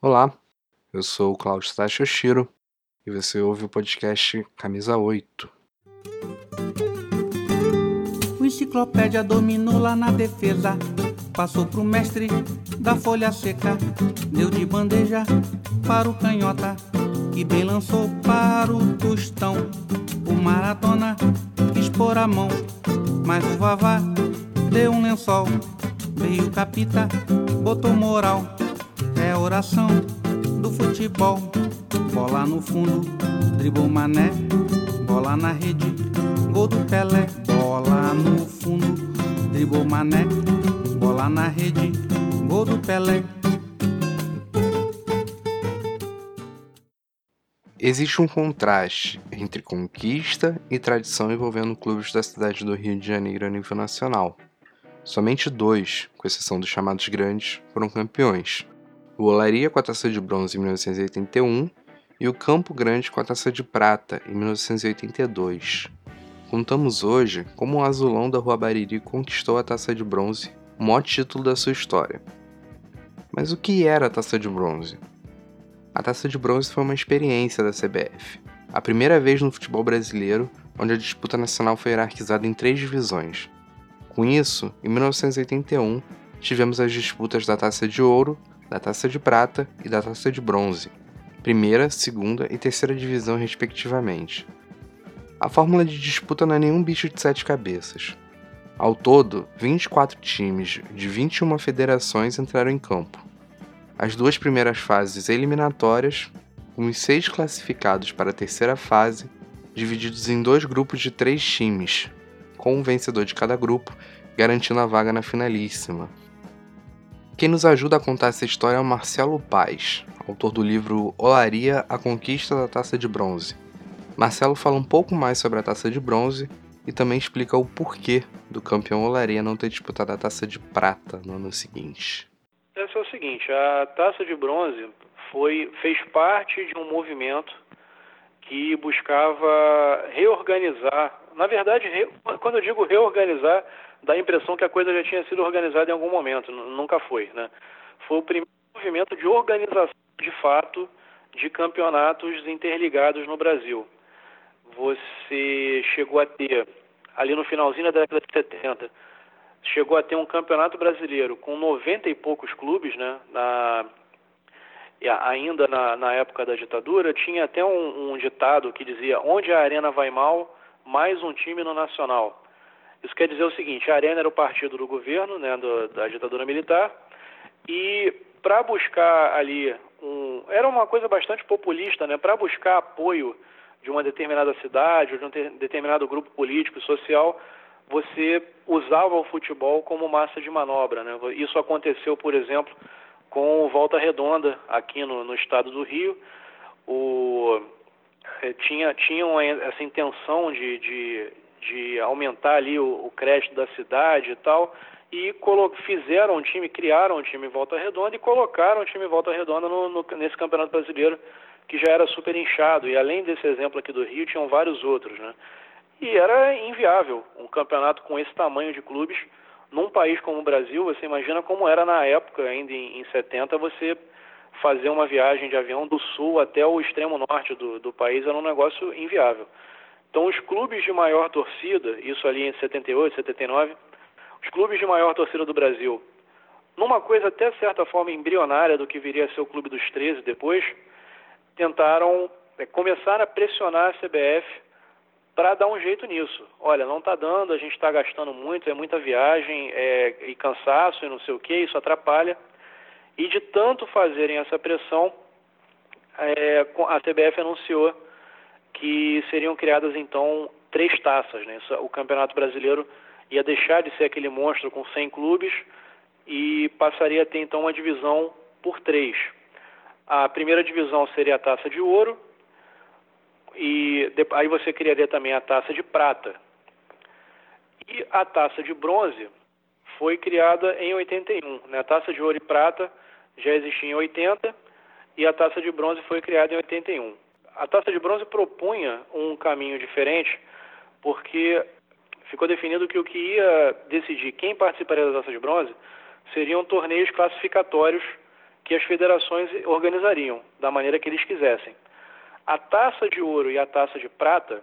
Olá, eu sou o Claudio Tashoshiro e você ouve o podcast Camisa 8. O enciclopédia dominou lá na defesa. Passou pro mestre da folha seca. Deu de bandeja para o canhota. Que bem lançou para o tostão. O maratona quis pôr a mão. Mas o Vavá deu um lençol. Veio capita, botou moral. É oração do futebol. Bola no fundo, dribou mané. Bola na rede, gol do Pelé. Bola no fundo, dribou mané. Bola na rede, gol do Pelé. Existe um contraste entre conquista e tradição envolvendo clubes da cidade do Rio de Janeiro a nível nacional. Somente dois, com exceção dos chamados grandes, foram campeões: o Olaria com a taça de bronze em 1981 e o Campo Grande com a taça de prata em 1982. Contamos hoje como o azulão da Rua Bariri conquistou a taça de bronze, o maior título da sua história. Mas o que era a taça de bronze? A taça de bronze foi uma experiência da CBF, a primeira vez no futebol brasileiro onde a disputa nacional foi hierarquizada em três divisões. Com isso, em 1981, tivemos as disputas da taça de ouro, da Taça de Prata e da Taça de Bronze, primeira, segunda e terceira divisão, respectivamente. A fórmula de disputa não é nenhum bicho de sete cabeças. Ao todo, 24 times de 21 federações entraram em campo. As duas primeiras fases eliminatórias, com os seis classificados para a terceira fase, divididos em dois grupos de três times, com um vencedor de cada grupo, garantindo a vaga na finalíssima, quem nos ajuda a contar essa história é o Marcelo Paz, autor do livro Olaria, a Conquista da Taça de Bronze. Marcelo fala um pouco mais sobre a Taça de Bronze e também explica o porquê do campeão Olaria não ter disputado a Taça de Prata no ano seguinte. Esse é o seguinte, a Taça de Bronze foi, fez parte de um movimento que buscava reorganizar, na verdade, re, quando eu digo reorganizar, dá a impressão que a coisa já tinha sido organizada em algum momento, nunca foi, né? Foi o primeiro movimento de organização de fato de campeonatos interligados no Brasil. Você chegou a ter, ali no finalzinho da década de 70, chegou a ter um campeonato brasileiro com 90 e poucos clubes, né? Na, ainda na, na época da ditadura, tinha até um, um ditado que dizia: onde a arena vai mal, mais um time no Nacional. Isso quer dizer o seguinte: a Arena era o partido do governo, né, do, da ditadura militar, e para buscar ali um, era uma coisa bastante populista, né, para buscar apoio de uma determinada cidade ou de um determinado grupo político e social, você usava o futebol como massa de manobra. Né? Isso aconteceu, por exemplo, com o Volta Redonda aqui no, no estado do Rio. O, eh, tinha, tinham essa intenção de, de, de aumentar ali o, o crédito da cidade e tal, e fizeram um time, criaram um time em Volta Redonda e colocaram o time em Volta Redonda no, no, nesse Campeonato Brasileiro que já era super inchado. E além desse exemplo aqui do Rio, tinham vários outros, né? E era inviável um campeonato com esse tamanho de clubes num país como o Brasil. Você imagina como era na época, ainda em, em 70, você fazer uma viagem de avião do sul até o extremo norte do, do país era um negócio inviável. Então, os clubes de maior torcida, isso ali em 78, 79, os clubes de maior torcida do Brasil, numa coisa até certa forma embrionária do que viria a ser o Clube dos 13 depois, tentaram é, começar a pressionar a CBF para dar um jeito nisso. Olha, não está dando, a gente está gastando muito, é muita viagem é, e cansaço e não sei o que, isso atrapalha. E de tanto fazerem essa pressão, é, a CBF anunciou que seriam criadas então três taças. Né? O Campeonato Brasileiro ia deixar de ser aquele monstro com 100 clubes e passaria a ter então uma divisão por três. A primeira divisão seria a taça de ouro e aí você criaria também a taça de prata. E a taça de bronze foi criada em 81. Né? A taça de ouro e prata já existia em 80 e a taça de bronze foi criada em 81 a taça de bronze propunha um caminho diferente, porque ficou definido que o que ia decidir quem participaria da taça de bronze seriam torneios classificatórios que as federações organizariam da maneira que eles quisessem. A taça de ouro e a taça de prata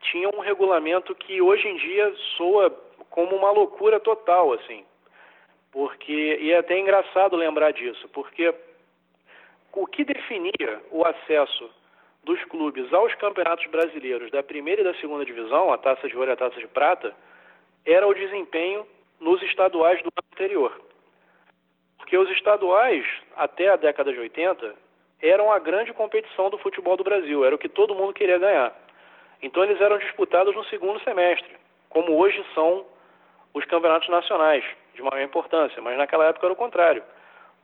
tinham um regulamento que hoje em dia soa como uma loucura total, assim. Porque, e é até engraçado lembrar disso, porque o que definia o acesso dos clubes aos campeonatos brasileiros da primeira e da segunda divisão, a taça de ouro e a taça de prata, era o desempenho nos estaduais do ano anterior. Porque os estaduais, até a década de 80, eram a grande competição do futebol do Brasil, era o que todo mundo queria ganhar. Então eles eram disputados no segundo semestre, como hoje são os campeonatos nacionais, de maior importância, mas naquela época era o contrário.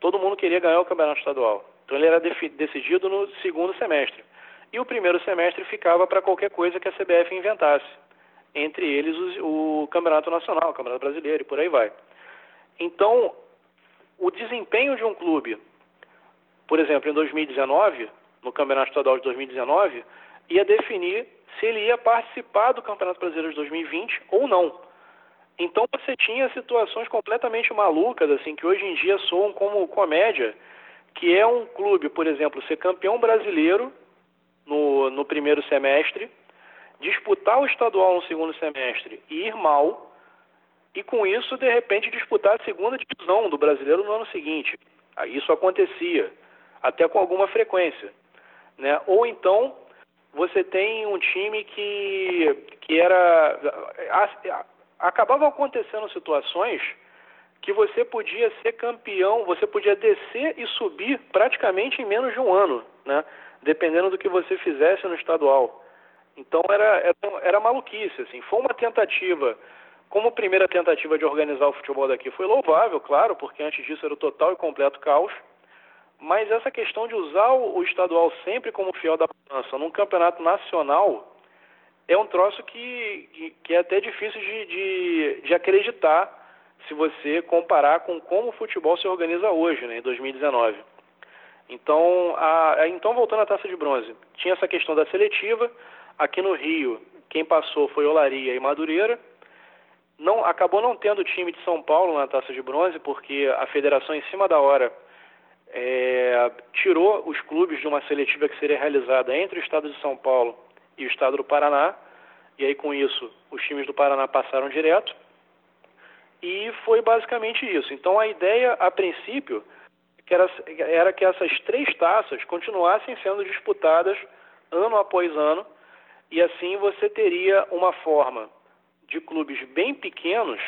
Todo mundo queria ganhar o campeonato estadual. Então ele era decidido no segundo semestre. E o primeiro semestre ficava para qualquer coisa que a CBF inventasse. Entre eles o, o Campeonato Nacional, o Campeonato Brasileiro e por aí vai. Então, o desempenho de um clube, por exemplo, em 2019, no Campeonato Estadual de 2019, ia definir se ele ia participar do Campeonato Brasileiro de 2020 ou não. Então você tinha situações completamente malucas, assim, que hoje em dia soam como comédia, que é um clube, por exemplo, ser campeão brasileiro no, no primeiro semestre, disputar o estadual no segundo semestre e ir mal, e com isso, de repente, disputar a segunda divisão do brasileiro no ano seguinte. Isso acontecia, até com alguma frequência. Né? Ou então você tem um time que, que era. Acabava acontecendo situações que você podia ser campeão, você podia descer e subir praticamente em menos de um ano, né? Dependendo do que você fizesse no estadual. Então era, era, era maluquice, assim. Foi uma tentativa, como primeira tentativa de organizar o futebol daqui, foi louvável, claro, porque antes disso era o total e completo caos. Mas essa questão de usar o, estadual sempre como fiel da balança num campeonato nacional é um troço que, que, é até difícil de, de, de, acreditar se você comparar com como o futebol se organiza hoje, né, em 2019. Então, a, então, voltando à taça de bronze, tinha essa questão da seletiva. Aqui no Rio, quem passou foi Olaria e Madureira. Não, acabou não tendo time de São Paulo na taça de bronze, porque a federação, em cima da hora, é, tirou os clubes de uma seletiva que seria realizada entre o estado de São Paulo e o estado do Paraná, e aí com isso os times do Paraná passaram direto, e foi basicamente isso. Então a ideia, a princípio, que era, era que essas três taças continuassem sendo disputadas ano após ano, e assim você teria uma forma de clubes bem pequenos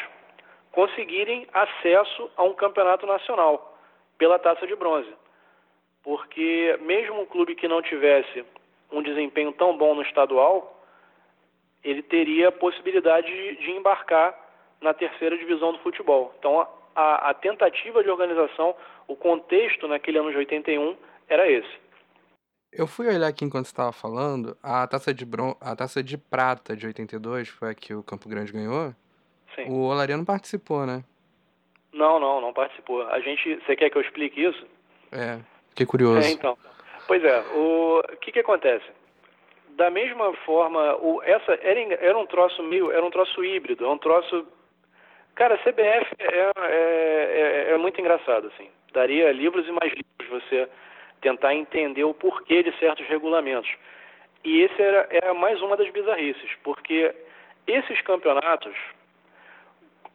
conseguirem acesso a um campeonato nacional pela taça de bronze. Porque mesmo um clube que não tivesse um desempenho tão bom no estadual, ele teria a possibilidade de, de embarcar na terceira divisão do futebol. Então a, a, tentativa de organização, o contexto naquele ano de 81 era esse. Eu fui olhar aqui enquanto estava falando, a taça de bron... a taça de prata de 82 foi a que o Campo Grande ganhou. Sim. O Olaria não participou, né? Não, não, não participou. A gente, você quer que eu explique isso? É, fiquei curioso. É, então. Pois é, o que que acontece? Da mesma forma, o, essa era, era um troço meio, era um troço híbrido, é um troço Cara, CBF é, é, é, é, muito engraçado, assim. Daria livros e mais livros você tentar entender o porquê de certos regulamentos. E esse era, era mais uma das bizarrices, porque esses campeonatos,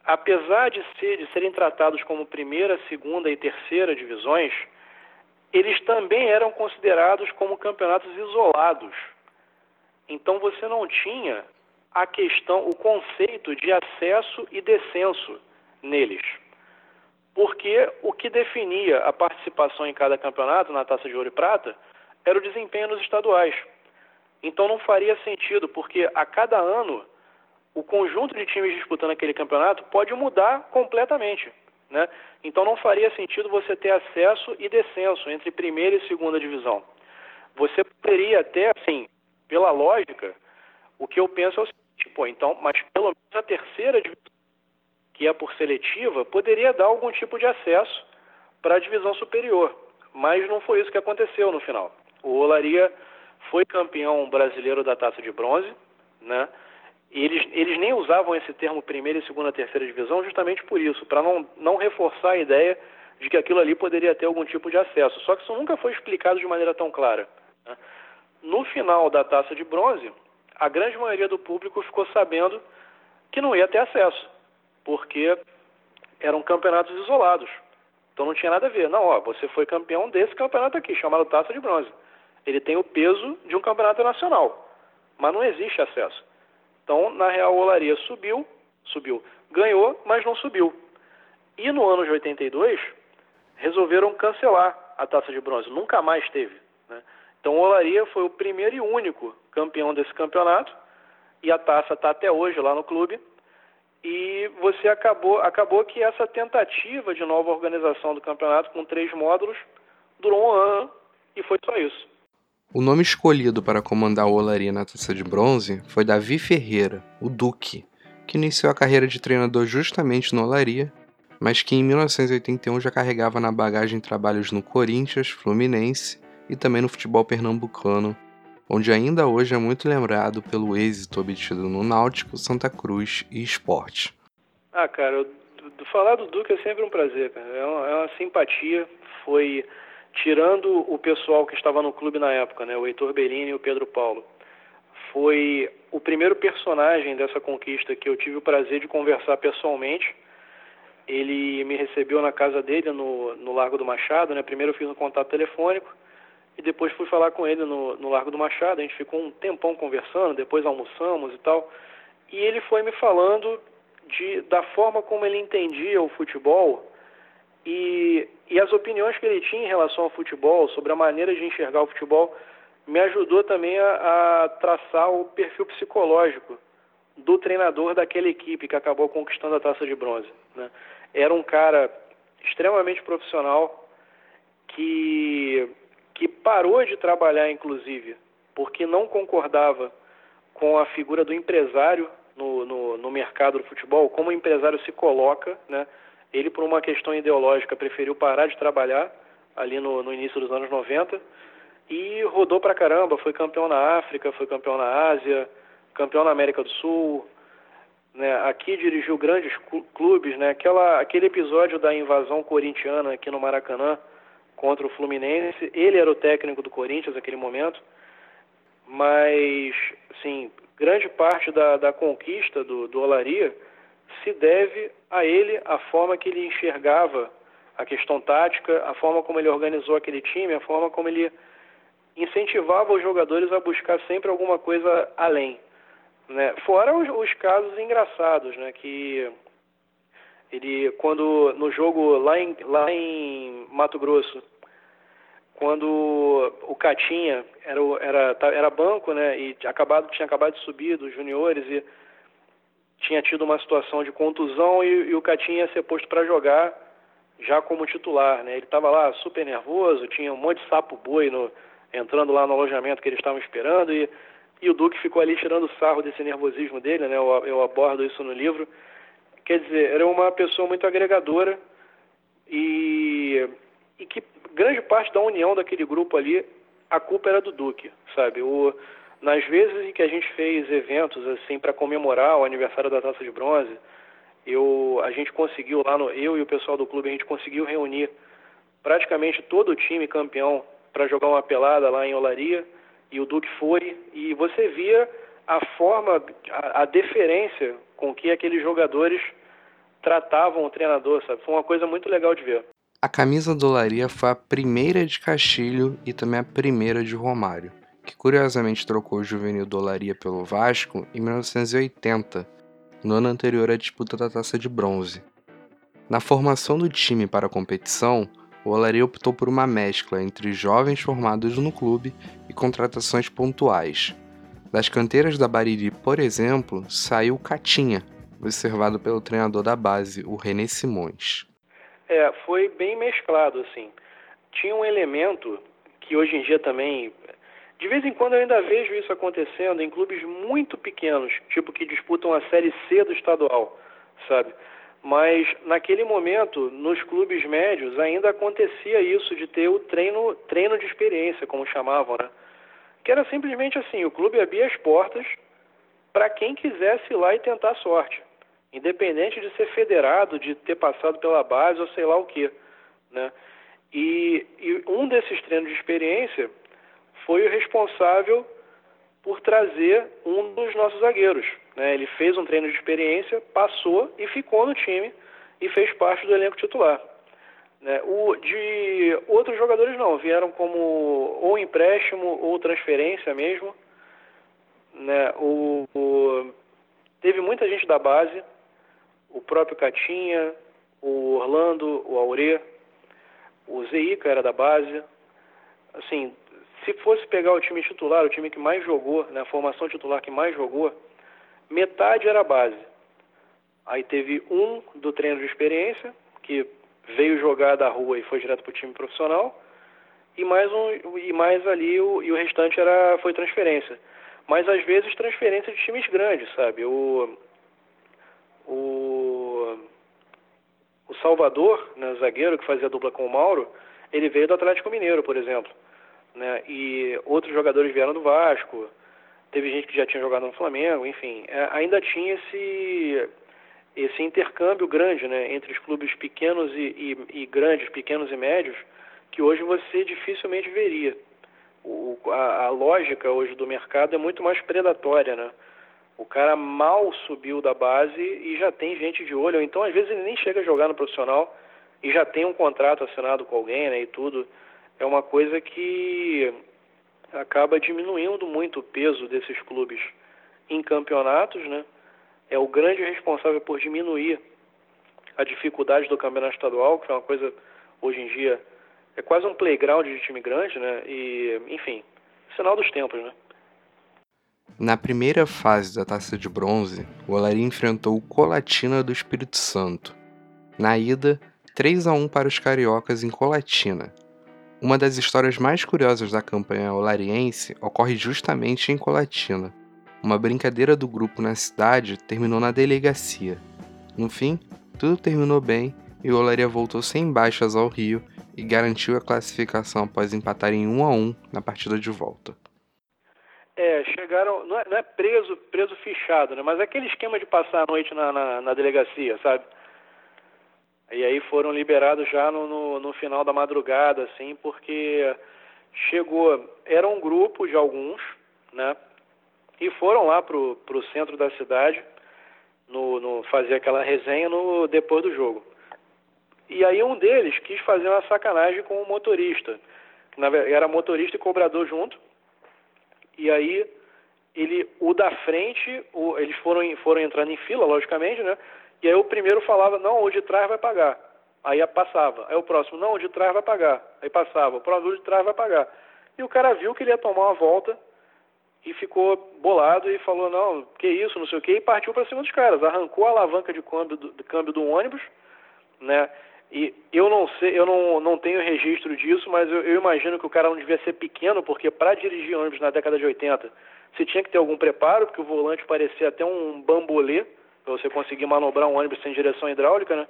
apesar de, ser, de serem tratados como primeira, segunda e terceira divisões, eles também eram considerados como campeonatos isolados. Então você não tinha a questão, o conceito de acesso e descenso neles. Porque o que definia a participação em cada campeonato, na taça de ouro e prata, era o desempenho nos estaduais. Então não faria sentido, porque a cada ano o conjunto de times disputando aquele campeonato pode mudar completamente. Né? Então não faria sentido você ter acesso e descenso entre primeira e segunda divisão. Você poderia até, assim, pela lógica, o que eu penso é o Tipo, então, mas pelo menos a terceira divisão, que é por seletiva, poderia dar algum tipo de acesso para a divisão superior. Mas não foi isso que aconteceu no final. O Olaria foi campeão brasileiro da taça de bronze, né? E eles, eles nem usavam esse termo primeira, segunda, terceira divisão justamente por isso, para não, não reforçar a ideia de que aquilo ali poderia ter algum tipo de acesso. Só que isso nunca foi explicado de maneira tão clara. Né? No final da taça de bronze, a grande maioria do público ficou sabendo que não ia ter acesso, porque eram campeonatos isolados. Então não tinha nada a ver. Não, ó, você foi campeão desse campeonato aqui, chamado Taça de Bronze. Ele tem o peso de um campeonato nacional, mas não existe acesso. Então, na real, Olaria subiu, subiu, ganhou, mas não subiu. E no ano de 82, resolveram cancelar a Taça de Bronze, nunca mais teve. Né? Então, Olaria foi o primeiro e único campeão desse campeonato, e a taça está até hoje lá no clube e você acabou, acabou que essa tentativa de nova organização do campeonato com três módulos durou um ano e foi só isso. O nome escolhido para comandar o Olaria na taça de bronze foi Davi Ferreira, o Duque, que iniciou a carreira de treinador justamente no Olaria, mas que em 1981 já carregava na bagagem trabalhos no Corinthians, Fluminense e também no futebol pernambucano, onde ainda hoje é muito lembrado pelo êxito obtido no Náutico, Santa Cruz e Esporte. Ah, cara, falar do Duque é sempre um prazer, cara. É uma, é uma, simpatia. Foi tirando o pessoal que estava no clube na época, né, o Heitor Bellini e o Pedro Paulo. Foi o primeiro personagem dessa conquista que eu tive o prazer de conversar pessoalmente. Ele me recebeu na casa dele no, no Largo do Machado, né? Primeiro eu fiz um contato telefônico depois fui falar com ele no, no Largo do Machado. A gente ficou um tempão conversando, depois almoçamos e tal. E ele foi me falando de, da forma como ele entendia o futebol e, e as opiniões que ele tinha em relação ao futebol, sobre a maneira de enxergar o futebol, me ajudou também a, a traçar o perfil psicológico do treinador daquela equipe que acabou conquistando a taça de bronze. Né? Era um cara extremamente profissional que que parou de trabalhar, inclusive, porque não concordava com a figura do empresário no, no, no, mercado do futebol, como o empresário se coloca, né? Ele, por uma questão ideológica, preferiu parar de trabalhar ali no, no início dos anos 90 e rodou pra caramba, foi campeão na África, foi campeão na Ásia, campeão na América do Sul, né? Aqui dirigiu grandes clubes, né? Aquela, aquele episódio da invasão corintiana aqui no Maracanã, contra o Fluminense. Ele era o técnico do Corinthians naquele momento, mas, sim, grande parte da, da conquista do, do Olaria se deve a ele, a forma que ele enxergava a questão tática, a forma como ele organizou aquele time, a forma como ele incentivava os jogadores a buscar sempre alguma coisa além. Né? Fora os, os casos engraçados, né? que ele, quando no jogo lá em, lá em Mato Grosso, quando o Catinha era, era, era banco, né, e acabado, tinha acabado de subir dos juniores e tinha tido uma situação de contusão e, e o Catinha ia ser posto para jogar já como titular, né? Ele estava lá super nervoso, tinha um monte de sapo boi no, entrando lá no alojamento que eles estavam esperando e, e o Duque ficou ali tirando sarro desse nervosismo dele, né? Eu, eu abordo isso no livro. Quer dizer, era uma pessoa muito agregadora e, e que grande parte da união daquele grupo ali, a culpa era do Duque, sabe? O, nas vezes em que a gente fez eventos assim para comemorar o aniversário da Taça de Bronze, eu, a gente conseguiu lá no, eu e o pessoal do clube a gente conseguiu reunir praticamente todo o time campeão para jogar uma pelada lá em Olaria e o Duque foi e você via a forma, a, a deferência com que aqueles jogadores tratavam o treinador, sabe? Foi uma coisa muito legal de ver. A camisa do Olaria foi a primeira de Castilho e também a primeira de Romário, que curiosamente trocou o juvenil do Olaria pelo Vasco em 1980, no ano anterior à disputa da Taça de Bronze. Na formação do time para a competição, o Olaria optou por uma mescla entre jovens formados no clube e contratações pontuais. Das canteiras da Bariri, por exemplo, saiu Catinha, observado pelo treinador da base, o René Simões. É, foi bem mesclado, assim. Tinha um elemento que hoje em dia também. De vez em quando eu ainda vejo isso acontecendo em clubes muito pequenos, tipo que disputam a Série C do estadual, sabe? Mas naquele momento, nos clubes médios, ainda acontecia isso de ter o treino, treino de experiência, como chamavam, né? Que era simplesmente assim: o clube abria as portas para quem quisesse ir lá e tentar a sorte independente de ser federado, de ter passado pela base ou sei lá o que. né? E, e um desses treinos de experiência foi o responsável por trazer um dos nossos zagueiros. Né? Ele fez um treino de experiência, passou e ficou no time e fez parte do elenco titular. Né? O, de outros jogadores não, vieram como ou empréstimo ou transferência mesmo. Né? O, o, teve muita gente da base, o próprio Catinha, o Orlando, o Aure, o Zeica era da base. Assim, se fosse pegar o time titular, o time que mais jogou, né, a formação titular que mais jogou, metade era base. Aí teve um do treino de experiência, que veio jogar da rua e foi direto para o time profissional, e mais um e mais ali o, e o restante era foi transferência. Mas às vezes transferência de times grandes, sabe? O o, o Salvador, né, zagueiro que fazia dupla com o Mauro, ele veio do Atlético Mineiro, por exemplo né? E outros jogadores vieram do Vasco, teve gente que já tinha jogado no Flamengo, enfim, é, ainda tinha esse esse intercâmbio grande, né, entre os clubes pequenos e, e, e grandes, pequenos e médios, que hoje você dificilmente veria. O, a, a, lógica hoje do mercado é muito mais predatória, né? O cara mal subiu da base e já tem gente de olho, então às vezes ele nem chega a jogar no profissional e já tem um contrato assinado com alguém, né, e tudo é uma coisa que acaba diminuindo muito o peso desses clubes em campeonatos, né? É o grande responsável por diminuir a dificuldade do campeonato estadual, que é uma coisa hoje em dia é quase um playground de time grande, né? E, enfim, sinal dos tempos, né? Na primeira fase da Taça de Bronze, o Olaria enfrentou o Colatina do Espírito Santo. Na ida, 3 a 1 para os cariocas em Colatina, uma das histórias mais curiosas da campanha olariense ocorre justamente em Colatina. Uma brincadeira do grupo na cidade terminou na delegacia. No fim, tudo terminou bem e o Olaria voltou sem baixas ao Rio e garantiu a classificação após empatar em 1 a 1 na partida de volta. É, chegaram, não é, não é preso, preso fichado, né? Mas é aquele esquema de passar a noite na, na, na delegacia, sabe? E aí foram liberados já no, no, no, final da madrugada, assim, porque chegou, era um grupo de alguns, né? E foram lá pro, centro da cidade no, no fazer aquela resenha no depois do jogo. E aí um deles quis fazer uma sacanagem com o motorista, que na, era motorista e cobrador junto. E aí ele o da frente, o, eles foram foram entrando em fila, logicamente, né? E aí o primeiro falava, não, o de trás vai pagar. Aí passava. Aí o próximo, não, o de trás vai pagar. Aí passava, o próximo o de trás vai pagar. E o cara viu que ele ia tomar uma volta e ficou bolado e falou, não, que isso, não sei o que, e partiu para cima dos caras. Arrancou a alavanca de câmbio do, de câmbio do ônibus, né? E eu não sei, eu não, não tenho registro disso, mas eu, eu imagino que o cara não devia ser pequeno, porque para dirigir ônibus na década de 80, você tinha que ter algum preparo, porque o volante parecia até um bambolê para você conseguir manobrar um ônibus sem direção hidráulica, né?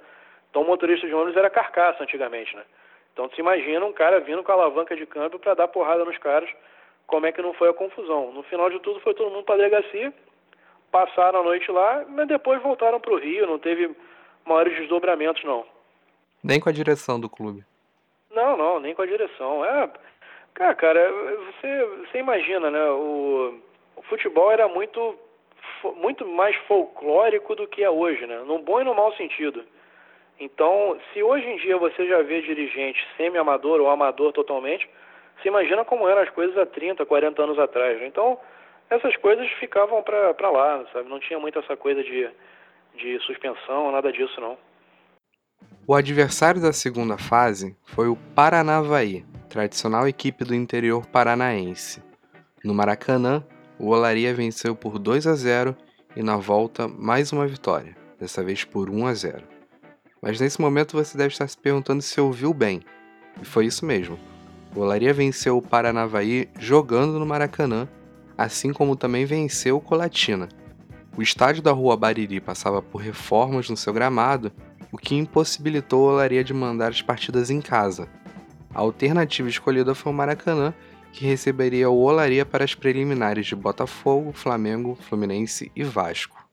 Então o motorista de ônibus era carcaça antigamente, né? Então você imagina um cara vindo com a alavanca de câmbio para dar porrada nos caras, como é que não foi a confusão? No final de tudo foi todo mundo para a delegacia, passaram a noite lá, mas depois voltaram para o Rio, não teve maiores desdobramentos não. Nem com a direção do clube? Não, não, nem com a direção. É, cara, cara você, você imagina, né? O, o futebol era muito muito mais folclórico do que é hoje, né? No bom e no mau sentido. Então, se hoje em dia você já vê dirigente semi-amador ou amador totalmente, você imagina como eram as coisas há 30, 40 anos atrás. Né? Então, essas coisas ficavam para lá, sabe? Não tinha muito essa coisa de, de suspensão, nada disso não. O adversário da segunda fase foi o Paranavaí, tradicional equipe do interior paranaense. No Maracanã, o Olaria venceu por 2 a 0 e na volta mais uma vitória, dessa vez por 1 a 0. Mas nesse momento você deve estar se perguntando se ouviu bem. E foi isso mesmo. O Olaria venceu o Paranavaí jogando no Maracanã, assim como também venceu o Colatina. O estádio da Rua Bariri passava por reformas no seu gramado, o que impossibilitou o Olaria de mandar as partidas em casa. A alternativa escolhida foi o Maracanã, que receberia o Olaria para as preliminares de Botafogo, Flamengo, Fluminense e Vasco.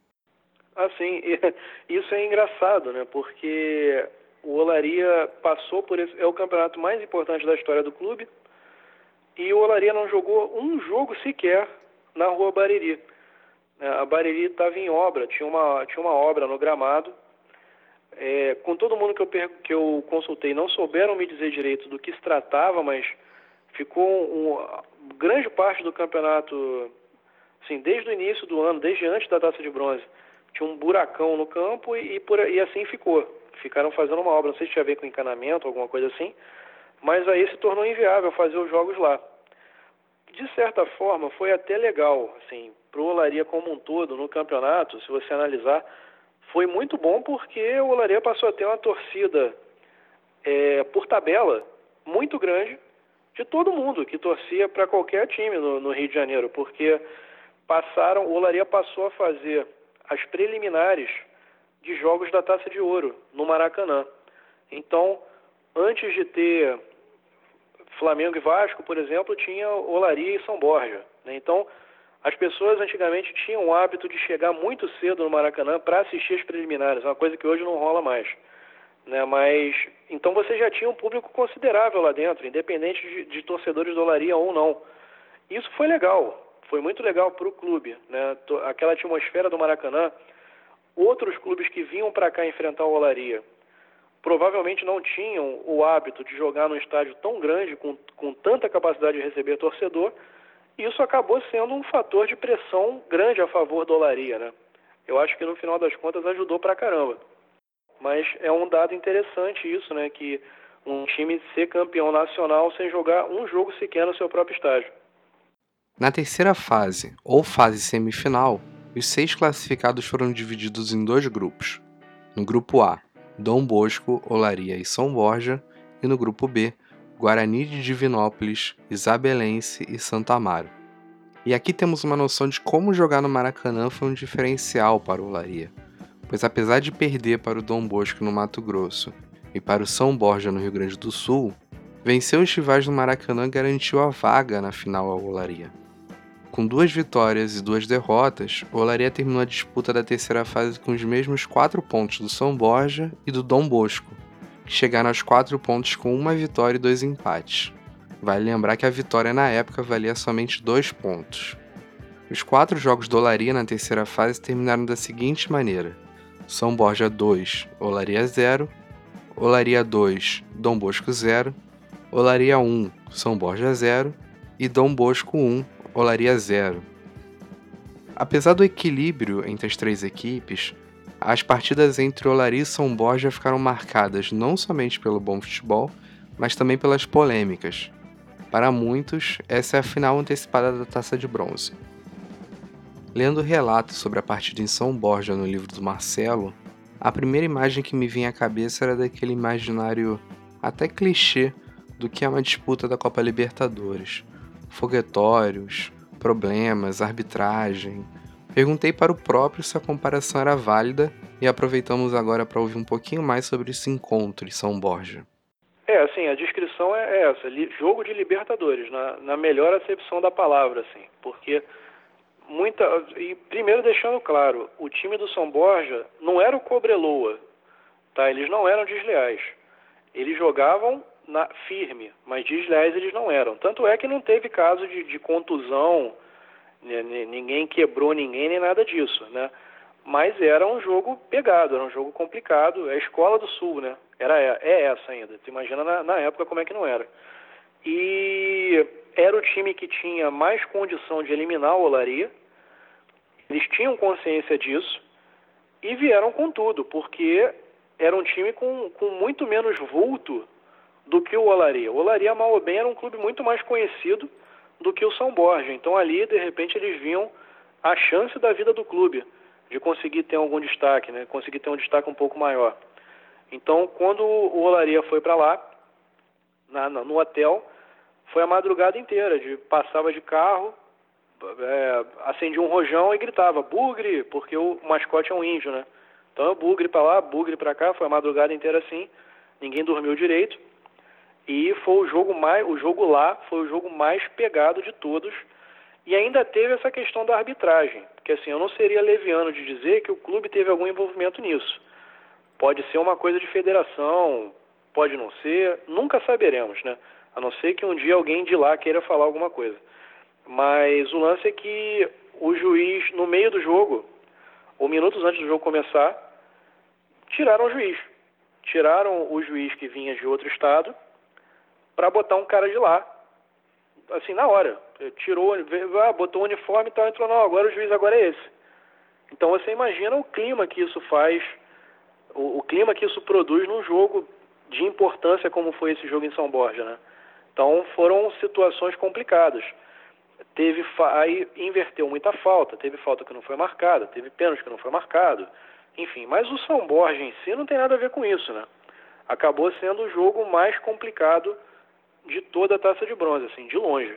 Assim, isso é engraçado, né? Porque O Olaria passou por esse, é o campeonato mais importante da história do clube e o Olaria não jogou um jogo sequer na Rua Bariri. É, a Bariri estava em obra, tinha uma, tinha uma obra no gramado. É, com todo mundo que eu, que eu consultei, não souberam me dizer direito do que se tratava, mas ficou um, grande parte do campeonato, assim, desde o início do ano, desde antes da taça de bronze, tinha um buracão no campo e, e, por, e assim ficou. Ficaram fazendo uma obra, não sei se tinha a ver com encanamento, alguma coisa assim, mas aí se tornou inviável fazer os jogos lá. De certa forma, foi até legal, assim, pro Olaria como um todo no campeonato, se você analisar, foi muito bom porque o Olaria passou a ter uma torcida é, por tabela muito grande de todo mundo que torcia para qualquer time no, no, Rio de Janeiro, porque passaram, o Olaria passou a fazer as preliminares de jogos da Taça de Ouro no Maracanã. Então, antes de ter Flamengo e Vasco, por exemplo, tinha Olaria e São Borja. Né? Então, as pessoas antigamente tinham o hábito de chegar muito cedo no Maracanã para assistir as preliminares, uma coisa que hoje não rola mais. Né? Mas então você já tinha um público considerável lá dentro, independente de, de torcedores do Olaria ou não. Isso foi legal, foi muito legal para o clube, né? Aquela atmosfera do Maracanã. Outros clubes que vinham para cá enfrentar o Olaria provavelmente não tinham o hábito de jogar num estádio tão grande, com, com tanta capacidade de receber torcedor, e isso acabou sendo um fator de pressão grande a favor do Olaria, né? Eu acho que no final das contas ajudou pra caramba. Mas é um dado interessante isso, né? Que um time ser campeão nacional sem jogar um jogo sequer no seu próprio estádio. Na terceira fase, ou fase semifinal, os seis classificados foram divididos em dois grupos. No grupo A, Dom Bosco, Olaria e São Borja, e no grupo B, Guarani de Divinópolis, Isabelense e Santo Amaro. E aqui temos uma noção de como jogar no Maracanã foi um diferencial para o Olaria pois apesar de perder para o Dom Bosco no Mato Grosso e para o São Borja no Rio Grande do Sul, vencer os rivais no Maracanã garantiu a vaga na final ao Olaria. Com duas vitórias e duas derrotas, o Olaria terminou a disputa da terceira fase com os mesmos quatro pontos do São Borja e do Dom Bosco, que chegaram aos quatro pontos com uma vitória e dois empates. Vale lembrar que a vitória na época valia somente dois pontos. Os quatro jogos do Olaria na terceira fase terminaram da seguinte maneira: são Borja 2, Olaria 0, Olaria 2, Dom Bosco 0, Olaria 1, São Borja 0 e Dom Bosco 1, Olaria 0. Apesar do equilíbrio entre as três equipes, as partidas entre Olaria e São Borja ficaram marcadas não somente pelo bom futebol, mas também pelas polêmicas. Para muitos, essa é a final antecipada da Taça de Bronze. Lendo relatos sobre a partida em São Borja no livro do Marcelo, a primeira imagem que me vinha à cabeça era daquele imaginário até clichê do que é uma disputa da Copa Libertadores. Foguetórios, problemas, arbitragem. Perguntei para o próprio se a comparação era válida e aproveitamos agora para ouvir um pouquinho mais sobre esse encontro em São Borja. É, assim, a descrição é essa, jogo de Libertadores, na, na melhor acepção da palavra, assim, porque muita e primeiro deixando claro, o time do São Borja não era o Cobreloa, tá? Eles não eram desleais. Eles jogavam na firme, mas desleais eles não eram. Tanto é que não teve caso de, de contusão, né? ninguém quebrou ninguém nem nada disso, né? Mas era um jogo pegado, era um jogo complicado. É a escola do Sul, né? Era é essa ainda. Tu imagina na, na época como é que não era. E era o time que tinha mais condição de eliminar o Olaria eles tinham consciência disso e vieram com tudo, porque era um time com, com muito menos vulto do que o Olaria. O Olaria, mal ou bem, era um clube muito mais conhecido do que o São Borja. Então ali, de repente, eles viam a chance da vida do clube de conseguir ter algum destaque, né? conseguir ter um destaque um pouco maior. Então, quando o Olaria foi para lá, na, no hotel, foi a madrugada inteira, de passava de carro, é, acendia um rojão e gritava bugre, porque o mascote é um índio, né? Então bugre para lá, bugre para cá, foi a madrugada inteira assim, ninguém dormiu direito. E foi o jogo mais, o jogo lá foi o jogo mais pegado de todos. E ainda teve essa questão da arbitragem, porque assim, eu não seria leviano de dizer que o clube teve algum envolvimento nisso. Pode ser uma coisa de federação, pode não ser, nunca saberemos, né? A não ser que um dia alguém de lá queira falar alguma coisa. Mas o lance é que o juiz, no meio do jogo, ou minutos antes do jogo começar, tiraram o juiz. Tiraram o juiz que vinha de outro estado para botar um cara de lá. Assim, na hora. Tirou, ah, botou o uniforme e tal, entrou, não, agora o juiz agora é esse. Então você imagina o clima que isso faz, o, o clima que isso produz num jogo de importância como foi esse jogo em São Borja, né? Então foram situações complicadas. Teve aí inverteu muita falta, teve falta que não foi marcada, teve pênalti que não foi marcado, enfim. Mas o São Borja em si não tem nada a ver com isso, né? Acabou sendo o jogo mais complicado de toda a Taça de Bronze, assim, de longe.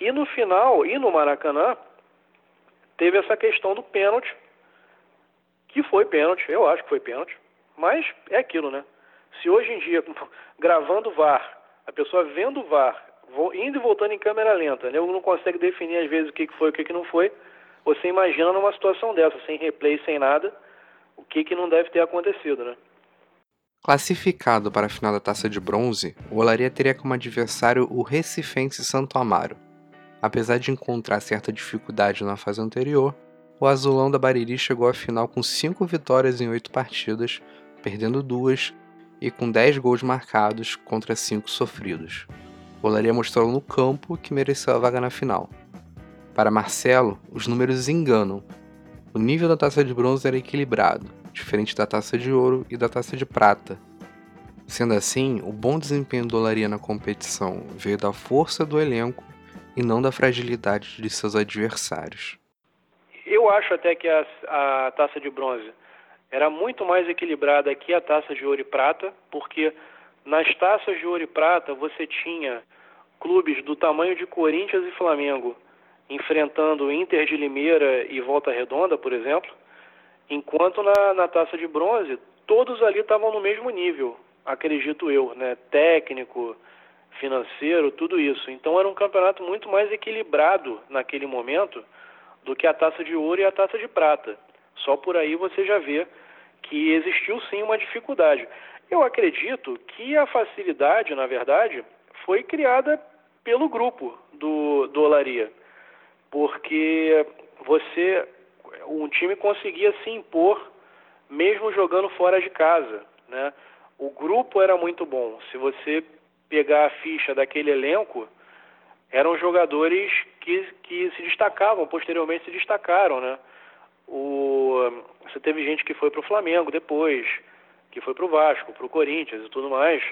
E no final, e no Maracanã, teve essa questão do pênalti, que foi pênalti, eu acho que foi pênalti, mas é aquilo, né? Se hoje em dia, gravando o VAR, a pessoa vendo o VAR, indo e voltando em câmera lenta, né? não consegue definir às vezes o que foi e o que não foi, você imagina numa situação dessa, sem replay, sem nada, o que, que não deve ter acontecido, né? Classificado para a final da Taça de Bronze, o Olaria teria como adversário o Recifense Santo Amaro. Apesar de encontrar certa dificuldade na fase anterior, o azulão da Bariri chegou à final com 5 vitórias em 8 partidas, perdendo duas e com 10 gols marcados contra 5 sofridos. O Olaria mostrou no campo que mereceu a vaga na final. Para Marcelo, os números enganam. O nível da taça de bronze era equilibrado, diferente da taça de ouro e da taça de prata. Sendo assim, o bom desempenho do Olaria na competição veio da força do elenco e não da fragilidade de seus adversários. Eu acho até que a, a taça de bronze era muito mais equilibrada que a taça de ouro e prata, porque nas taças de ouro e prata você tinha clubes do tamanho de Corinthians e Flamengo enfrentando Inter de Limeira e Volta Redonda, por exemplo, enquanto na, na taça de bronze todos ali estavam no mesmo nível, acredito eu, né? Técnico, financeiro, tudo isso. Então era um campeonato muito mais equilibrado naquele momento do que a taça de ouro e a taça de prata. Só por aí você já vê que existiu sim uma dificuldade. Eu acredito que a facilidade, na verdade, foi criada pelo grupo do, do Olaria, porque você, um time conseguia se impor mesmo jogando fora de casa, né? O grupo era muito bom. Se você pegar a ficha daquele elenco, eram jogadores que, que se destacavam, posteriormente se destacaram, né? O, você teve gente que foi para o Flamengo depois, que foi para o Vasco, para o Corinthians e tudo mais.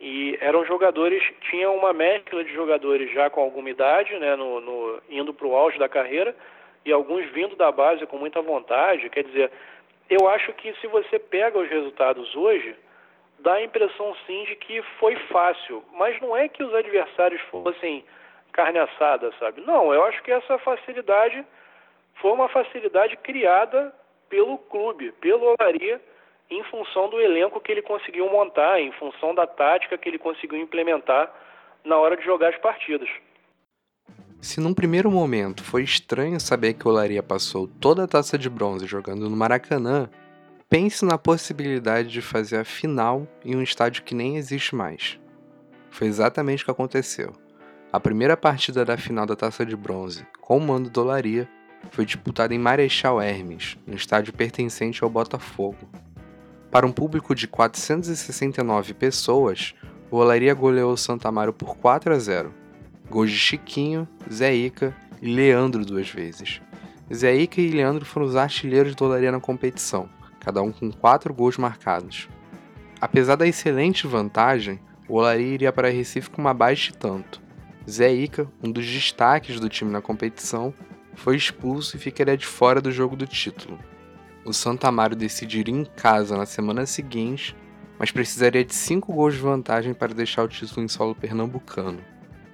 E eram jogadores, tinham uma mescla de jogadores já com alguma idade, né, no, no indo para o auge da carreira, e alguns vindo da base com muita vontade. Quer dizer, eu acho que se você pega os resultados hoje, dá a impressão sim de que foi fácil, mas não é que os adversários fossem carne assada, sabe? Não, eu acho que essa facilidade foi uma facilidade criada pelo clube, pelo Olaria, em função do elenco que ele conseguiu montar, em função da tática que ele conseguiu implementar na hora de jogar as partidas. Se num primeiro momento foi estranho saber que o Olaria passou toda a taça de bronze jogando no Maracanã, pense na possibilidade de fazer a final em um estádio que nem existe mais. Foi exatamente o que aconteceu. A primeira partida da final da taça de bronze, com o mando do Olaria, foi disputada em Marechal Hermes, no estádio pertencente ao Botafogo. Para um público de 469 pessoas, o Olaria goleou o Santa Amaro por 4 a 0. Gols de Chiquinho, Zé Ica e Leandro duas vezes. Zé Ica e Leandro foram os artilheiros do Olaria na competição, cada um com 4 gols marcados. Apesar da excelente vantagem, o Olaria iria para Recife com uma baixa tanto. Zé Ica, um dos destaques do time na competição, foi expulso e ficaria de fora do jogo do título. O Santa Amaro decidiria em casa na semana seguinte, mas precisaria de 5 gols de vantagem para deixar o título em solo pernambucano.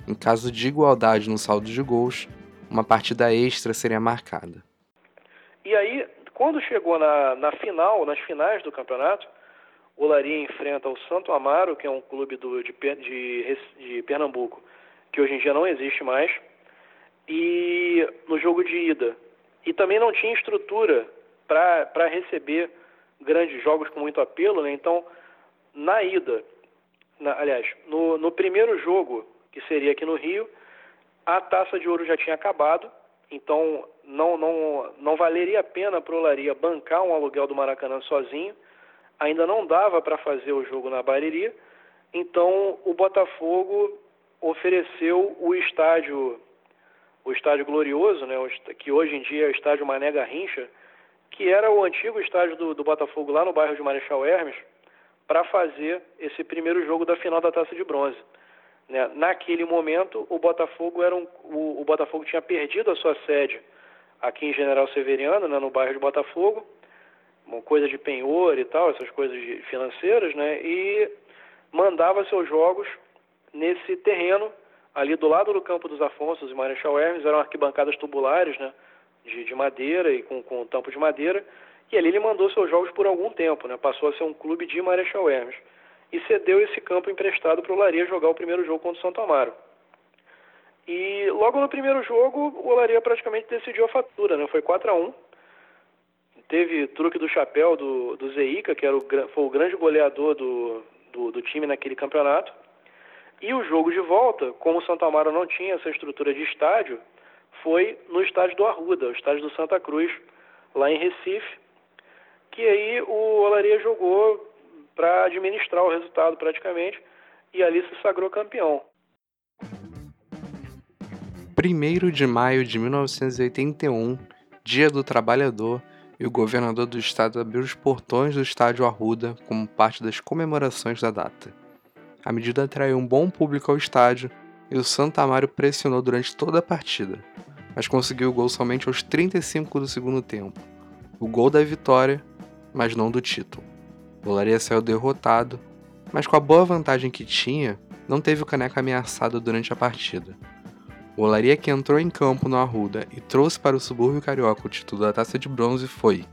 Em caso de igualdade no saldo de gols, uma partida extra seria marcada. E aí, quando chegou na, na final, nas finais do campeonato, o Olaria enfrenta o Santo Amaro, que é um clube do, de, de, de Pernambuco, que hoje em dia não existe mais, e no jogo de ida. E também não tinha estrutura para receber grandes jogos com muito apelo, né? Então, na ida, na, aliás, no, no primeiro jogo, que seria aqui no Rio, a taça de ouro já tinha acabado, então não, não, não valeria a pena para o Olaria bancar um aluguel do Maracanã sozinho, ainda não dava para fazer o jogo na Bariri, então o Botafogo ofereceu o estádio, o estádio glorioso, né, que hoje em dia é o estádio Mané Garrincha, que era o antigo estádio do, do Botafogo lá no bairro de Marechal Hermes, para fazer esse primeiro jogo da final da Taça de Bronze. Né? Naquele momento, o Botafogo era um, o, o, Botafogo tinha perdido a sua sede aqui em General Severiano, né, no bairro de Botafogo, uma coisa de penhor e tal, essas coisas financeiras, né, e mandava seus jogos nesse terreno ali do lado do campo dos Afonsos e Marechal Hermes, eram arquibancadas tubulares, né, de, de madeira e com, com tampo de madeira, e ali ele mandou seus jogos por algum tempo, né, passou a ser um clube de Marechal Hermes e cedeu esse campo emprestado para o Olaria jogar o primeiro jogo contra o Santo Amaro. E logo no primeiro jogo, o Olaria praticamente decidiu a fatura, né? Foi 4 a 1 Teve truque do chapéu do, do Zeica, que era o, foi o grande goleador do, do, do time naquele campeonato. E o jogo de volta, como o Santo Amaro não tinha essa estrutura de estádio, foi no estádio do Arruda, o estádio do Santa Cruz, lá em Recife, que aí o Olaria jogou para administrar o resultado praticamente e ali se sagrou campeão. 1 de maio de 1981, Dia do Trabalhador, e o governador do estado abriu os portões do estádio Arruda como parte das comemorações da data. A medida atraiu um bom público ao estádio e o Santa Amaro pressionou durante toda a partida, mas conseguiu o gol somente aos 35 do segundo tempo. O gol da vitória, mas não do título. Olaria saiu derrotado, mas com a boa vantagem que tinha, não teve o caneco ameaçado durante a partida. O Olaria que entrou em campo no Arruda e trouxe para o subúrbio carioca o título da Taça de Bronze foi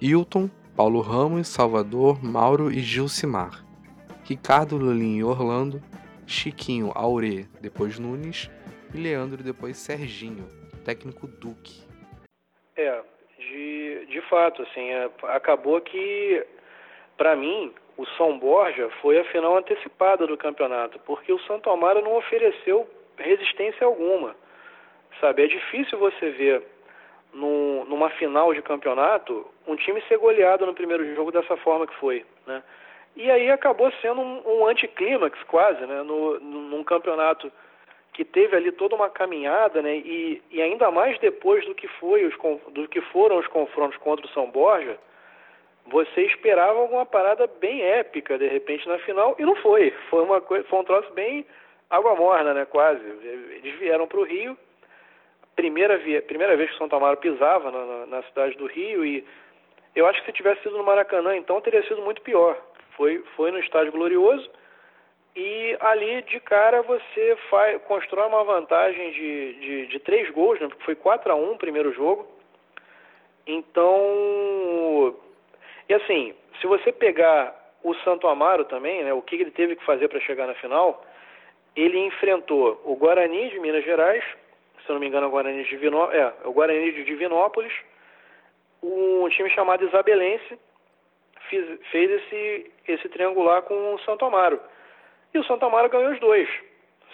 Hilton, Paulo Ramos, Salvador, Mauro e Gilcimar, Ricardo Lulim e Orlando, Chiquinho Aure, depois Nunes, e Leandro, depois Serginho, técnico Duque. É, de, de fato, assim, é, acabou que para mim, o São Borja foi a final antecipada do campeonato, porque o Santo Amaro não ofereceu resistência alguma. Sabe, é difícil você ver num, numa final de campeonato um time ser goleado no primeiro jogo dessa forma que foi, né? E aí acabou sendo um, um anticlímax quase, né? No, num campeonato que teve ali toda uma caminhada, né? E, e ainda mais depois do que foi os do que foram os confrontos contra o São Borja, você esperava alguma parada bem épica de repente na final e não foi. Foi uma coisa, foi um troço bem água morna, né? Quase. Eles vieram para o Rio, primeira via, primeira vez que o São Amaro pisava na, na, na, cidade do Rio e eu acho que se tivesse sido no Maracanã, então teria sido muito pior. Foi, foi no estádio glorioso e ali de cara você faz, constrói uma vantagem de, de, de três gols, né? Porque foi 4 a 1 o primeiro jogo. Então e assim, se você pegar o Santo Amaro também, né, o que ele teve que fazer para chegar na final, ele enfrentou o Guarani de Minas Gerais, se eu não me engano, o Guarani de Divinópolis, é, o Guarani de Divinópolis, um time chamado Isabelense fez esse, esse triangular com o Santo Amaro. E o Santo Amaro ganhou os dois,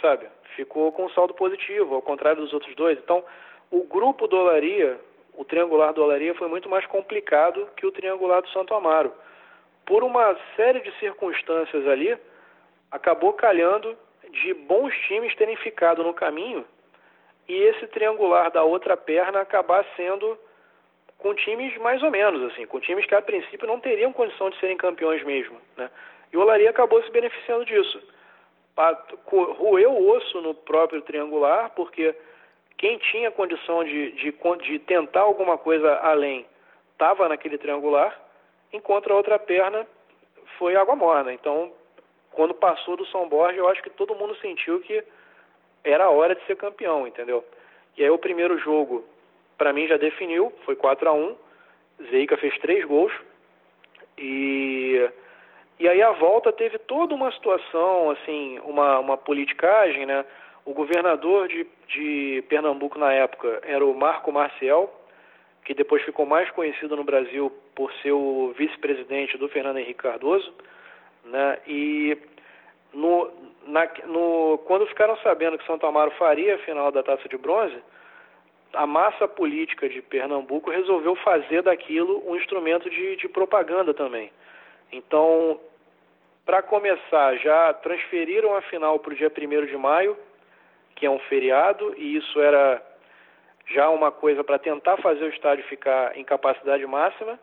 sabe? Ficou com um saldo positivo, ao contrário dos outros dois. Então, o grupo do Olaria o triangular do Olaria foi muito mais complicado que o triangular do Santo Amaro. Por uma série de circunstâncias ali, acabou calhando de bons times terem ficado no caminho e esse triangular da outra perna acabar sendo com times mais ou menos, assim, com times que a princípio não teriam condição de serem campeões mesmo, né? E o Olaria acabou se beneficiando disso. Roeu o osso no próprio triangular, porque quem tinha condição de, de, de tentar alguma coisa além estava naquele triangular, enquanto a outra perna foi água morna. Então, quando passou do São Borja, eu acho que todo mundo sentiu que era a hora de ser campeão, entendeu? E aí o primeiro jogo, para mim, já definiu, foi 4 a 1 Zeica fez três gols. E, e aí a volta teve toda uma situação, assim, uma, uma politicagem, né? O governador de, de Pernambuco na época era o Marco Marcial, que depois ficou mais conhecido no Brasil por ser o vice-presidente do Fernando Henrique Cardoso, né? E no, na, no, quando ficaram sabendo que Santo Amaro faria a final da Taça de Bronze, a massa política de Pernambuco resolveu fazer daquilo um instrumento de, de propaganda também. Então, para começar, já transferiram a final para o dia 1 de maio, que é um feriado, e isso era já uma coisa para tentar fazer o estádio ficar em capacidade máxima.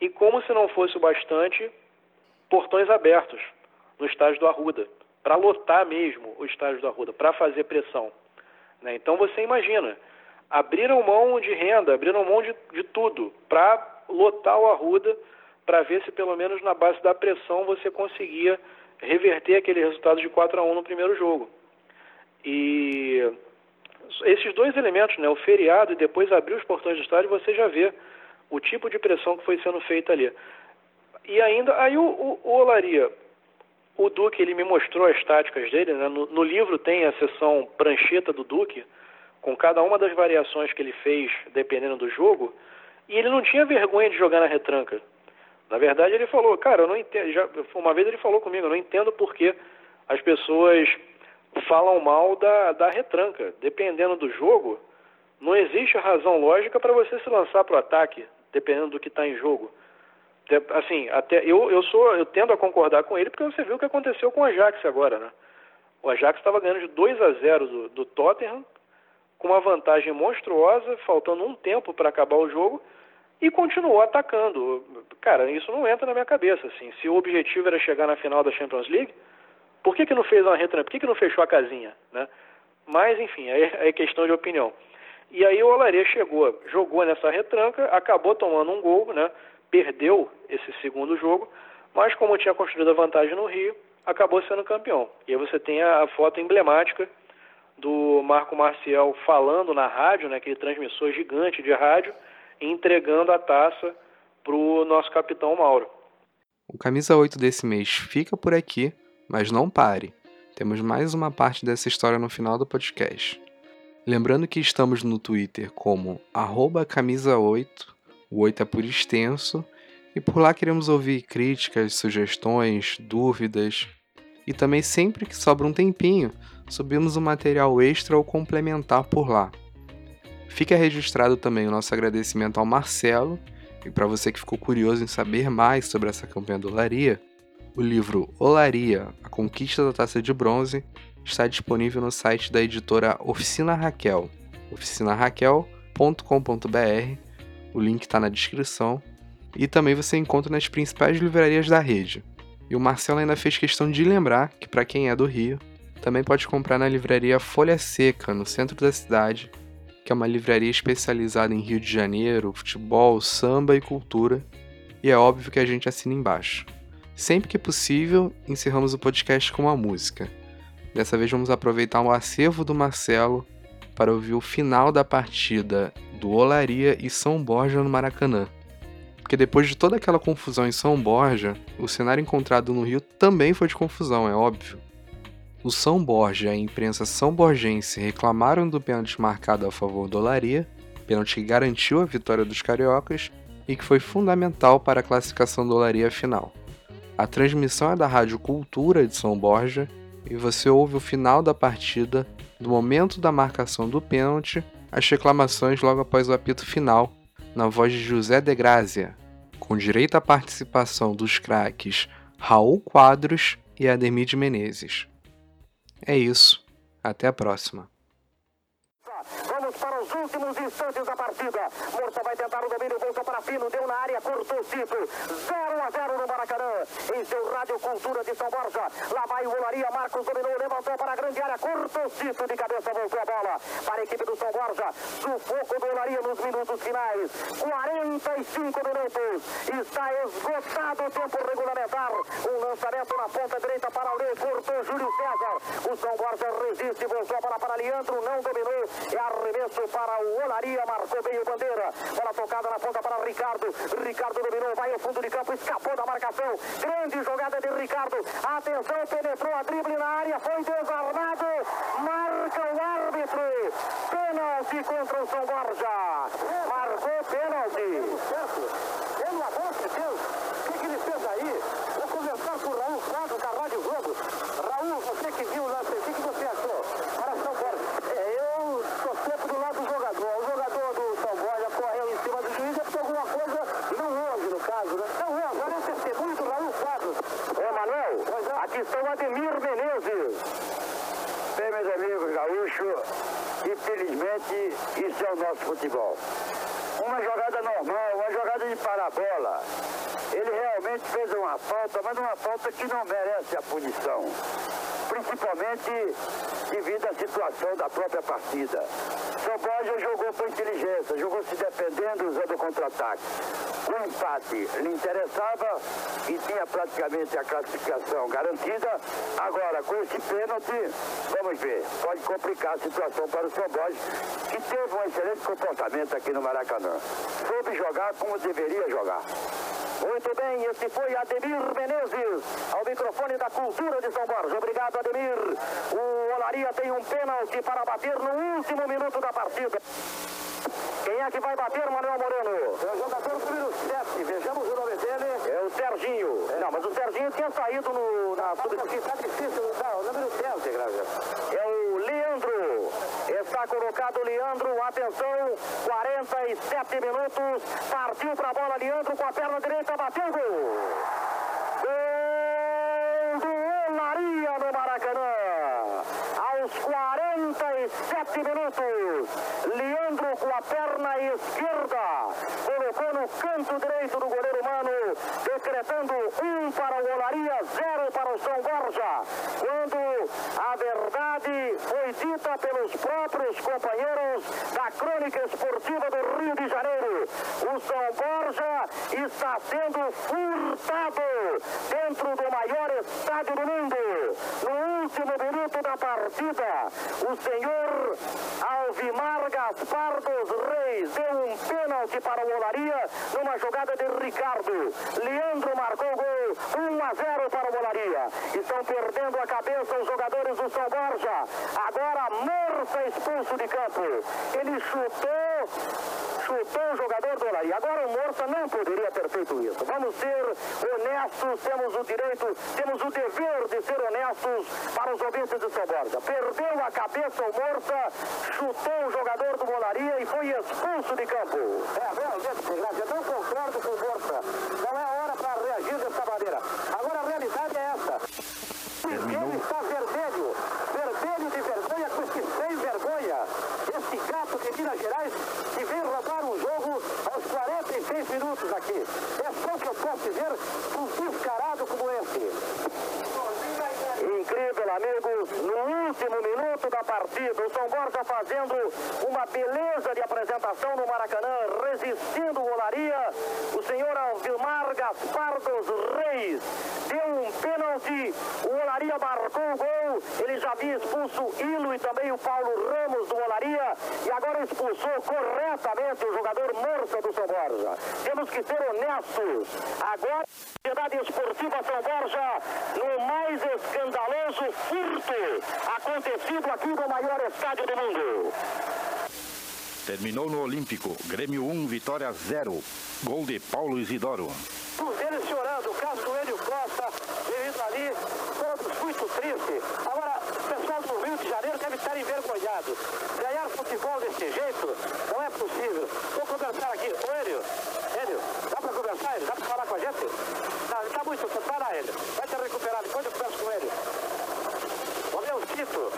E como se não fosse o bastante, portões abertos no estádio do Arruda, para lotar mesmo o estádio do Arruda, para fazer pressão. Né? Então você imagina, abriram mão de renda, abriram mão de, de tudo para lotar o Arruda para ver se pelo menos na base da pressão você conseguia reverter aquele resultado de 4 a 1 no primeiro jogo. E esses dois elementos, né, o feriado e depois abrir os portões do estádio, você já vê o tipo de pressão que foi sendo feita ali. E ainda, aí o, o, o Olaria, o Duque, ele me mostrou as táticas dele, né, no, no livro tem a seção prancheta do Duque, com cada uma das variações que ele fez, dependendo do jogo, e ele não tinha vergonha de jogar na retranca. Na verdade, ele falou, cara, eu não entendo. Já, uma vez ele falou comigo, eu não entendo por que as pessoas falam mal da, da retranca. Dependendo do jogo, não existe razão lógica para você se lançar para o ataque, dependendo do que está em jogo. Assim, até eu, eu sou, eu tendo a concordar com ele porque você viu o que aconteceu com o Ajax agora, né? O Ajax estava ganhando de 2 a 0 do, do Tottenham, com uma vantagem monstruosa, faltando um tempo para acabar o jogo e continuou atacando. Cara, isso não entra na minha cabeça, assim. Se o objetivo era chegar na final da Champions League, por que, que não fez uma retranca? Por que, que não fechou a casinha, né? Mas, enfim, é, é questão de opinião. E aí o Olaria chegou, jogou nessa retranca, acabou tomando um gol, né? Perdeu esse segundo jogo, mas como tinha construído a vantagem no Rio, acabou sendo campeão. E aí você tem a, a foto emblemática do Marco Marcial falando na rádio, né, aquele transmissor gigante de rádio, entregando a taça para o nosso capitão Mauro. O camisa 8 desse mês fica por aqui, mas não pare. Temos mais uma parte dessa história no final do podcast. Lembrando que estamos no Twitter como camisa8, o 8 é por extenso, e por lá queremos ouvir críticas, sugestões, dúvidas. E também sempre que sobra um tempinho, subimos um material extra ou complementar por lá. Fica registrado também o nosso agradecimento ao Marcelo, e para você que ficou curioso em saber mais sobre essa campanha do Olaria, o livro Olaria, A Conquista da Taça de Bronze, está disponível no site da editora Oficina Raquel, oficinaraquel.com.br, o link está na descrição, e também você encontra nas principais livrarias da rede. E o Marcelo ainda fez questão de lembrar que, para quem é do Rio, também pode comprar na livraria Folha Seca, no centro da cidade, que é uma livraria especializada em Rio de Janeiro, futebol, samba e cultura, e é óbvio que a gente assina embaixo. Sempre que possível, encerramos o podcast com uma música. Dessa vez vamos aproveitar o acervo do Marcelo para ouvir o final da partida do Olaria e São Borja no Maracanã. Porque depois de toda aquela confusão em São Borja, o cenário encontrado no Rio também foi de confusão, é óbvio. O São Borja e a imprensa são borgense reclamaram do pênalti marcado a favor do Olaria, pênalti que garantiu a vitória dos cariocas e que foi fundamental para a classificação do Olaria final. A transmissão é da Rádio Cultura de São Borja e você ouve o final da partida, do momento da marcação do pênalti, as reclamações logo após o apito final, na voz de José de Grazia, com direito à participação dos craques Raul Quadros e Ademir de Menezes. É isso. Até a próxima. Últimos instantes da partida. Morta vai tentar o domínio, voltou para Fino, deu na área, cortou Cito. 0 a 0 no Maracanã. Em seu Rádio Cultura de São Borja. Lá vai o Olaria, Marcos dominou, levantou para a grande área, cortou Cito de cabeça, voltou a bola para a equipe do São Borja. Sufoco do Olaria nos minutos finais. 45 minutos. Está esgotado o tempo regulamentar. Um lançamento na ponta direita para o Lei, cortou Júlio César. O São Borja resiste, voltou a bola para Leandro, não dominou. É arremesso para o Olaria, marcou bem o bandeira. Bola tocada na ponta para Ricardo. Ricardo dominou, vai ao fundo de campo, escapou da marcação. Grande jogada de Ricardo. Atenção, penetrou a drible na área, foi desarmado. Marca o árbitro. Pênalti. contra o São Borja. Marcou pênalti. Pelo amor de Deus, o que, que ele fez aí? Vou começar com o Raul Fábio da Rádio Globo. Raul, você que viu o lance, o que, que você achou? Para São Borja. É, eu estou sempre do lado do jogador. O jogador do São Borja correu em cima do juiz, é porque alguma coisa não houve no caso, né? Não, é, agora é testemunho do Raul Fábio. Ô, Manuel, aqui está o Ademir Menezes. Bem, meus amigos gaúchos, infelizmente isso é o nosso futebol. Uma jogada normal, uma jogada de parabola. Ele realmente fez uma falta, mas uma falta que não merece a punição. Principalmente devido à situação da própria partida. São Borja jogou com inteligência, jogou se defendendo, usando contra-ataque. O empate lhe interessava e tinha praticamente a classificação garantida. Agora, com esse pênalti, vamos ver, pode complicar a situação para o São Borja, que teve um excelente comportamento aqui no Maracanã. Soube jogar como deveria jogar. Muito bem, esse foi Ademir Menezes, ao microfone da Cultura de São Borja. Obrigado, Ademir. O Olaria tem um pênalti para bater no último minuto da partida. Quem é que vai bater, Manuel Moreno? É o jogador número 7, vejamos o nome dele. É o Serginho. Não, mas o Serginho tinha saído no, na Mas aqui está difícil, não, o número 7, Graça. É o Leandro. Está colocado Leandro. Atenção, 47 minutos. Partiu para a bola, Leandro com a perna direita, bateu gol. Gol do Olaria no Maracanã. Aos 47 minutos, Leandro com a perna esquerda colocou no canto direito do goleiro Mano, decretando um para o Olaria, zero para o São Borja. Quando a verdade foi dita pelos próprios companheiros da crônica esportiva do Rio de Janeiro, o São Borja está sendo furtado dentro do maior estádio do mundo. Último minuto da partida, o senhor Alvimar Gaspar dos Reis deu um pênalti para o Olaria numa jogada de Ricardo. Leandro marcou o gol, 1 a 0 para o Olaria. Estão perdendo a cabeça os jogadores do São Borja. Agora Morsa expulso de campo. Ele chutou, chutou o jogador do Olaria. Agora o Morsa não poderia ter feito isso. Vamos ser honestos, temos o direito, temos o dever de ser honestos para os ouvintes de São Borja. Perdeu a cabeça o Morsa, chutou o jogador do Olaria e foi expulso de campo. É, realmente, não concordo com o Borsa. Não é hora para reagir dessa maneira. Agora a realidade é essa. Ele está vermelho, vermelho de vergonha com esse sem vergonha. Esse gato de Minas Gerais que vem roubar um jogo aos 46 minutos aqui. É só que eu posso dizer um descarado como esse. Incrível, amigos. No último minuto da partida, o São Borja fazendo uma beleza de apresentação no Maracanã, resistindo Olaria. O senhor Alvilmar Gaspar dos Reis deu um pênalti. O Olaria marcou o gol. Ele já havia expulso o Ilo e também o Paulo Ramos do Olaria. E agora expulsou corretamente o jogador Morsa do São Borja. Temos que ser honestos. Agora. Sociedade Esportiva São Borja no mais escandaloso furto acontecido aqui no maior estádio do mundo. Terminou no Olímpico. Grêmio 1, Vitória 0. Gol de Paulo Isidoro. Eles chorando, o caso do Hélio Costa, devido ali, todos muito tristes. Agora, o pessoal do Rio de Janeiro deve estar envergonhado. Ganhar futebol desse jeito não é possível. Vou conversar aqui. Ô, Hélio, Hélio, dá para conversar, Hélio? Dá para falar com a gente? Não, ele tá muito, para, Hélio. Vai te recuperar, depois eu converso com ele. Ô, meu, Tito.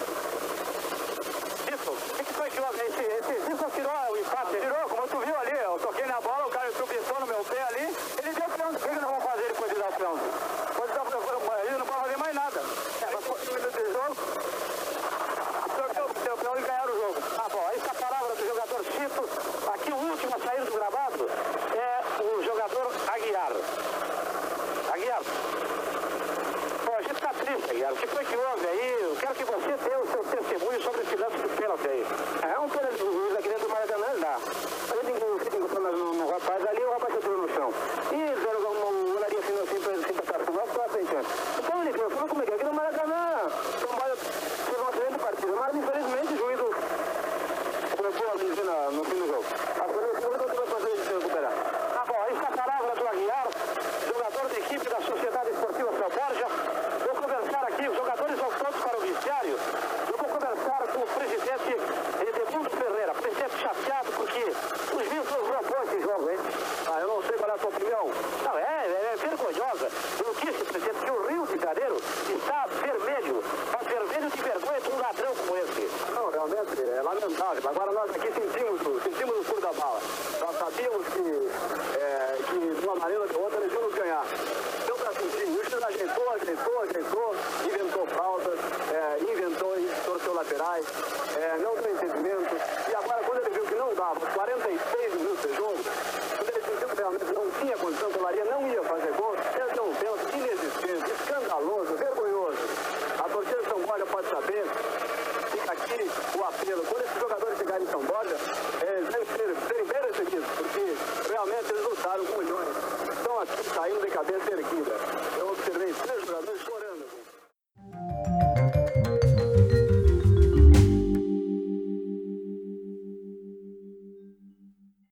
Tito, o que, foi que houve? Esse, esse Tito tirou o empate? Tirou, como tu viu ali, eu toquei na bola, o cara tropeçou no meu pé ali, ele deu pênalti. O que eles vão fazer depois de dar o pênalti? Depois de dar o pênalti, ele não pode fazer mais nada. É, mas foi um minuto de jogo. Deu pênalti e ganharam o jogo. Ah, bom, essa palavra do jogador Chito, aqui o último a sair do gravado é o jogador. Aguiar. Pô, a gente tá triste, Aguiar. O que foi que houve aí? Eu quero que você dê o seu testemunho sobre esse lance do pênalti aí. É um pênalti do juiz aqui dentro do Maracanã, dá. Ele encostou no, no rapaz ali, o rapaz entrou no chão. E